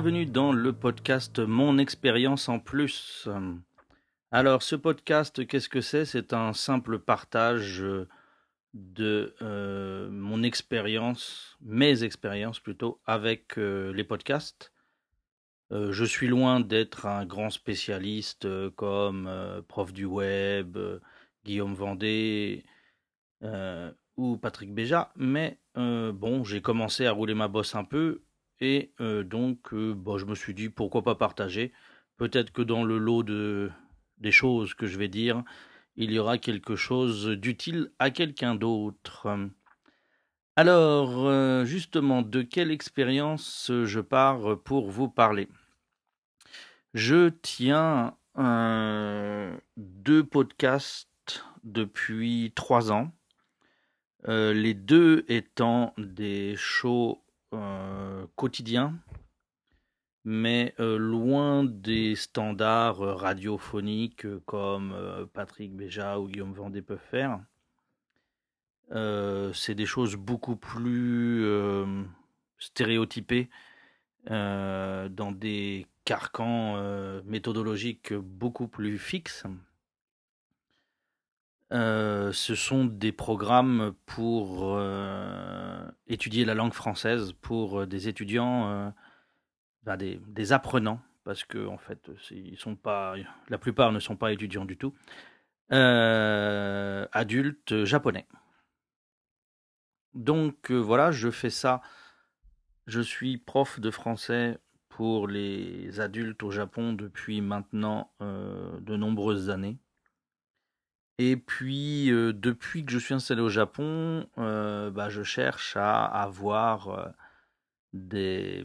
bienvenue dans le podcast Mon expérience en plus. Alors ce podcast, qu'est-ce que c'est? C'est un simple partage de euh, mon expérience, mes expériences plutôt, avec euh, les podcasts. Euh, je suis loin d'être un grand spécialiste comme Prof du Web, Guillaume Vendée ou Patrick Béja, mais bon, j'ai commencé à rouler ma bosse un peu et donc bon, je me suis dit pourquoi pas partager. Peut-être que dans le lot de, des choses que je vais dire, il y aura quelque chose d'utile à quelqu'un d'autre. Alors, euh, justement, de quelle expérience je pars pour vous parler? Je tiens deux podcasts depuis trois ans, euh, les deux étant des shows euh, quotidiens mais euh, loin des standards euh, radiophoniques comme Patrick Béja ou Guillaume Vendée peuvent faire. c'est des choses beaucoup plus stéréotypées dans des carcans méthodologiques beaucoup plus fixes. Ce sont des programmes pour étudier la langue française pour des étudiants des, apprenants, parce que en fait, ils sont pas, la plupart ne sont pas étudiants du tout, euh, adultes japonais. Donc euh, voilà, je fais ça. Je suis prof de français pour les adultes au Japon depuis maintenant euh, de nombreuses années. Et puis, depuis que je suis installé au Japon, bah, je cherche à avoir des,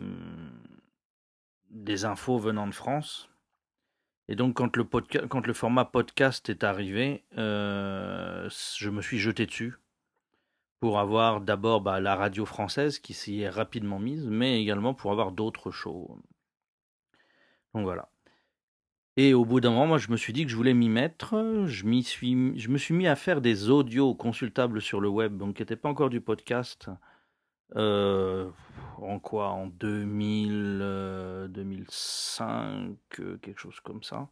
des infos venant de France. Et donc, quand le, format podcast est arrivé, euh, je me suis jeté dessus pour avoir d'abord bah, la radio française qui s'y est rapidement mise, mais également pour avoir d'autres shows. Donc voilà. Et au bout d'un moment, moi, je me suis dit que je voulais m'y mettre. Je, me suis mis à faire des audios consultables sur le web, donc qui n'étaient pas encore du podcast. Euh, en quoi? En 2000, 2005, euh, euh, quelque chose comme ça.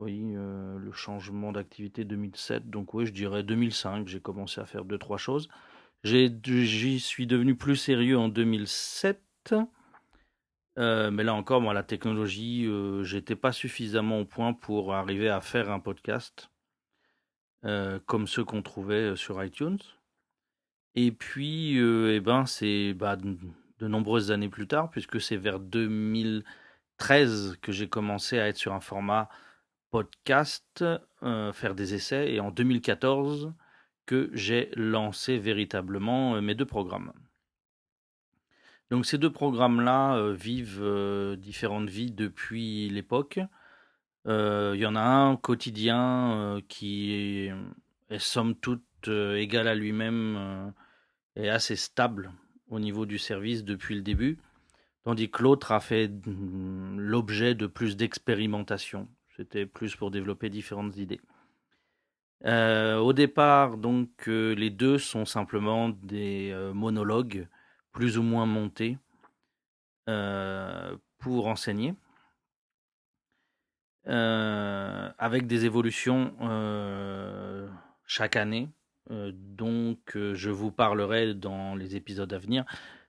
Oui, le changement d'activité 2007, donc oui, je dirais 2005, j'ai commencé à faire deux, trois choses. J'y suis devenu plus sérieux en 2007. Mais là encore, moi, la technologie, j'étais pas suffisamment au point pour arriver à faire un podcast comme ceux qu'on trouvait sur iTunes. Et puis, euh, eh ben, c'est bah, de nombreuses années plus tard, puisque c'est vers 2013 que j'ai commencé à être sur un format podcast, euh, faire des essais, et en 2014 que j'ai lancé véritablement euh, mes deux programmes. Donc ces deux programmes-là vivent différentes vies depuis l'époque. Il y en a un quotidien qui est, somme toute égal à lui-même est assez stable au niveau du service depuis le début, tandis que l'autre a fait mm, l'objet de plus d'expérimentation. C'était plus pour développer différentes idées. Euh, au départ, donc, euh, les deux sont simplement des euh, monologues plus ou moins montés pour enseigner, avec des évolutions chaque année euh, donc, euh, je vous parlerai dans les épisodes à venir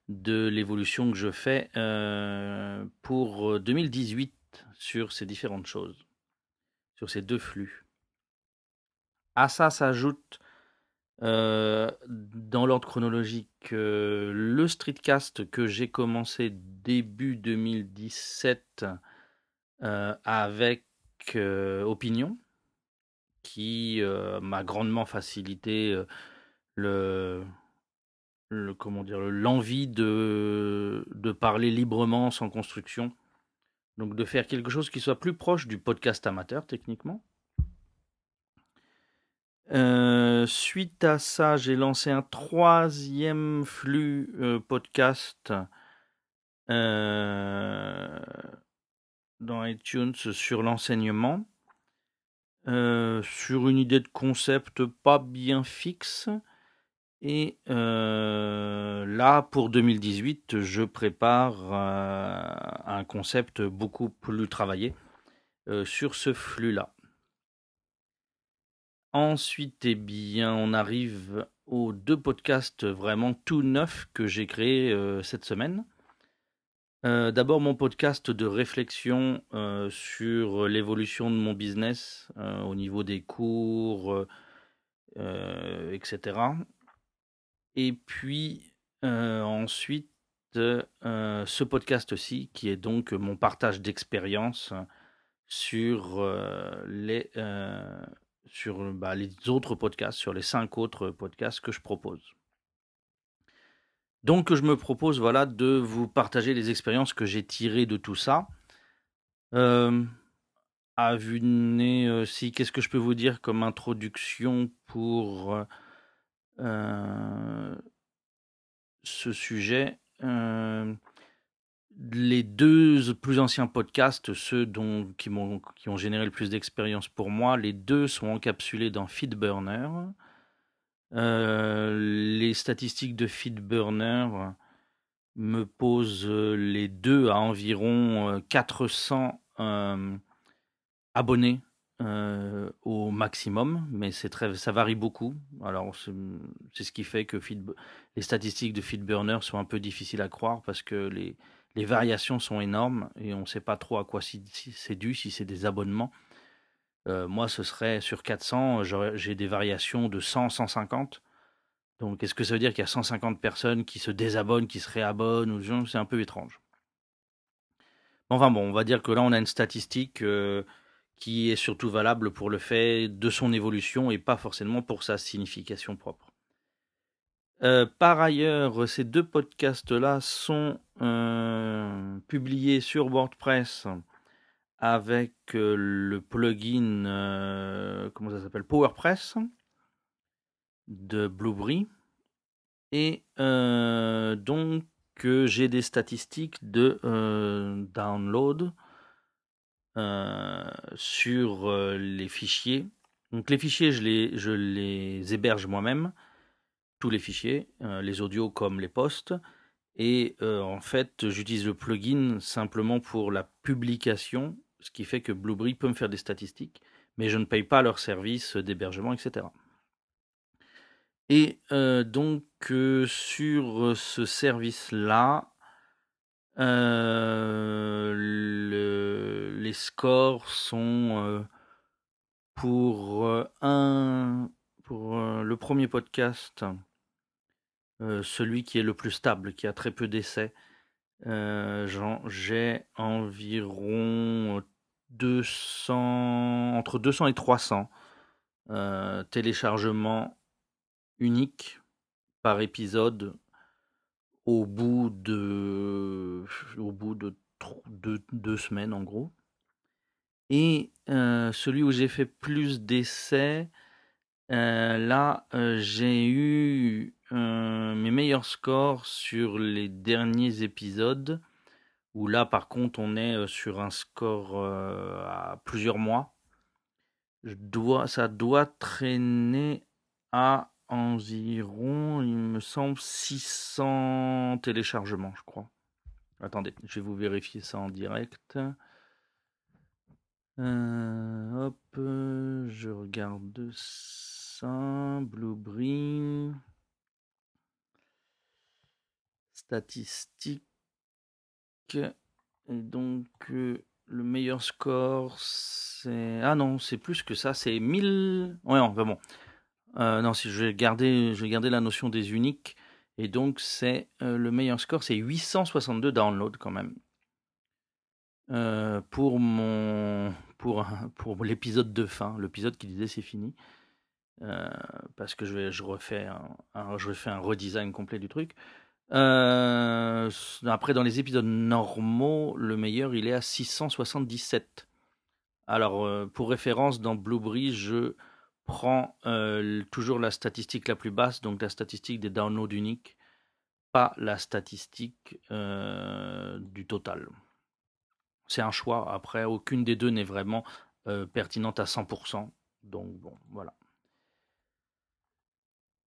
de l'évolution que je fais euh, pour 2018 sur ces différentes choses, sur ces deux flux. À ça s'ajoute dans l'ordre chronologique le streetcast que j'ai commencé début 2017 avec Opinion qui euh, m'a grandement facilité euh, le, le, l'envie de, de parler librement sans construction. Donc de faire quelque chose qui soit plus proche du podcast amateur techniquement. Euh, suite à ça, j'ai lancé un troisième flux podcast dans iTunes sur l'enseignement. Euh, sur une idée de concept pas bien fixe. Et euh, là, pour 2018, je prépare euh, concept beaucoup plus travaillé sur ce flux-là. Ensuite, eh bien, on arrive aux deux podcasts vraiment tout neufs que j'ai créés cette semaine. D'abord, mon podcast de réflexion sur l'évolution de mon business au niveau des cours, etc. Et puis ensuite, ce podcast aussi, qui est donc mon partage d'expérience sur les sur bah, les autres podcasts, sur les cinq autres podcasts que je propose. Donc je me propose voilà de vous partager les expériences que j'ai tirées de tout ça. Euh, à vue de nez, si qu'est-ce que je peux vous dire comme introduction pour euh, ce sujet? Les deux plus anciens podcasts, ceux dont, qui, qui ont généré le plus d'expérience pour moi, les deux sont encapsulés dans Feedburner. Euh, les statistiques de Feedburner me posent les deux à environ 400 euh, euh, abonnés au maximum, mais c'est très, ça varie beaucoup. Alors c'est ce qui fait que les statistiques de Feedburner sont un peu difficiles à croire parce que les, les variations sont énormes et on ne sait pas trop à quoi c'est dû, si c'est des abonnements. Euh, moi, ce serait sur 400, j'ai des variations de 100, 150. Donc, est-ce que ça veut dire qu'il y a 150 personnes qui se désabonnent, qui se réabonnent C'est un peu étrange. Enfin bon, on va dire que là, on a une statistique euh, qui est surtout valable pour le fait de son évolution et pas forcément pour sa signification propre. Euh, par ailleurs, ces deux podcasts-là sont euh, publiés sur WordPress avec euh, le plugin, comment ça s'appelle, PowerPress de Blueberry. Et donc, j'ai des statistiques de download sur les fichiers. Donc, les fichiers, je les, je les héberge moi-même tous les fichiers, euh, les audios comme les posts. Et euh, en fait, j'utilise le plugin simplement pour la publication, ce qui fait que Blueberry peut me faire des statistiques, mais je ne paye pas leur service d'hébergement, etc. Et euh, donc, sur ce service-là, les scores sont pour un pour le premier podcast, celui qui est le plus stable, qui a très peu d'essais, j'ai environ 200, entre 200 et 300 téléchargements uniques par épisode au bout de, bout de deux, semaines en gros. Et celui où j'ai fait plus d'essais, euh, là, euh, j'ai eu euh, mes meilleurs scores sur les derniers épisodes, où là, par contre, on est sur un score à plusieurs mois. Je dois, ça doit traîner à environ, il me semble, 600 téléchargements, je crois. Attendez, je vais vous vérifier ça en direct. hop, je regarde ça, Blueberry. Statistiques. Et donc, euh, le meilleur score, c'est. Ah non, c'est plus que ça, c'est 1000. Ouais, non, bon. Euh, non, si je vais, garder, je vais la notion des uniques. Et donc, c'est euh, le meilleur score, c'est 862 downloads quand même. pour mon pour, l'épisode de fin, l'épisode qui disait c'est fini. Parce que je, vais, je, refais je un redesign complet du truc. Euh, après, dans les épisodes normaux, le meilleur, il est à 677. Alors, euh, pour référence, dans Blueberry, je prends toujours la statistique la plus basse, donc la statistique des downloads uniques, pas la statistique du total. C'est un choix. Après, aucune des deux n'est vraiment pertinente à 100%. Donc, bon, voilà.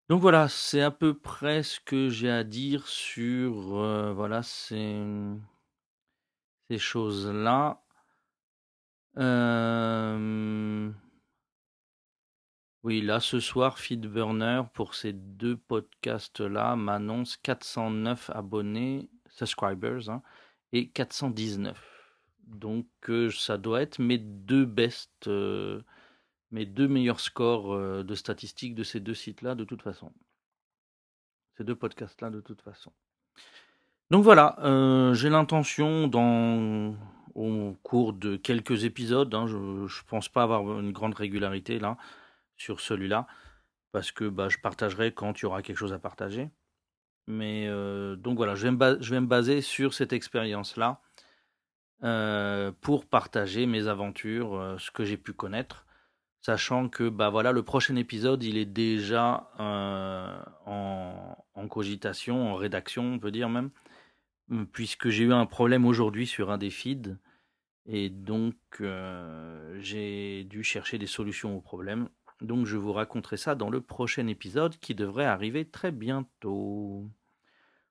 Donc voilà, c'est à peu près ce que j'ai à dire sur euh, voilà ces, choses-là. Oui, là, ce soir, Feedburner, pour ces deux podcasts-là, m'annonce 409 abonnés, subscribers, hein, et 419. Donc, euh, ça doit être mes deux best, euh, mes deux meilleurs scores de statistiques de ces deux sites-là, de toute façon. Ces deux podcasts-là, de toute façon. Donc voilà, j'ai l'intention au cours de quelques épisodes. Hein, je ne pense pas avoir une grande régularité là sur celui-là parce que bah, je partagerai quand il y aura quelque chose à partager. Mais euh, donc voilà, je vais, me je vais me baser sur cette expérience-là euh, pour partager mes aventures, euh, ce que j'ai pu connaître, sachant que bah voilà, le prochain épisode, il est déjà en, en, cogitation, en rédaction, on peut dire même, puisque j'ai eu un problème aujourd'hui sur un des feeds et donc, euh, j'ai dû chercher des solutions au problème. Donc, je vous raconterai ça dans le prochain épisode qui devrait arriver très bientôt.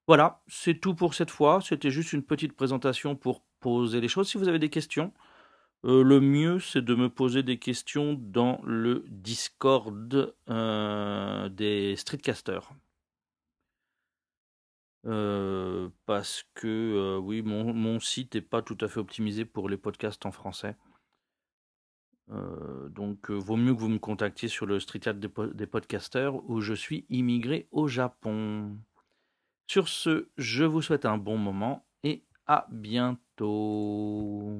Voilà, c'est tout pour cette fois. C'était juste une petite présentation pour poser les choses. Si vous avez des questions, euh, le mieux c'est de me poser des questions dans le Discord euh, des streetcasters. Euh, parce que oui, mon, site n'est pas tout à fait optimisé pour les podcasts en français. Donc, vaut mieux que vous me contactiez sur le Street Chat des, des, podcasters où je suis immigré au Japon. Sur ce, je vous souhaite un bon moment et à bientôt.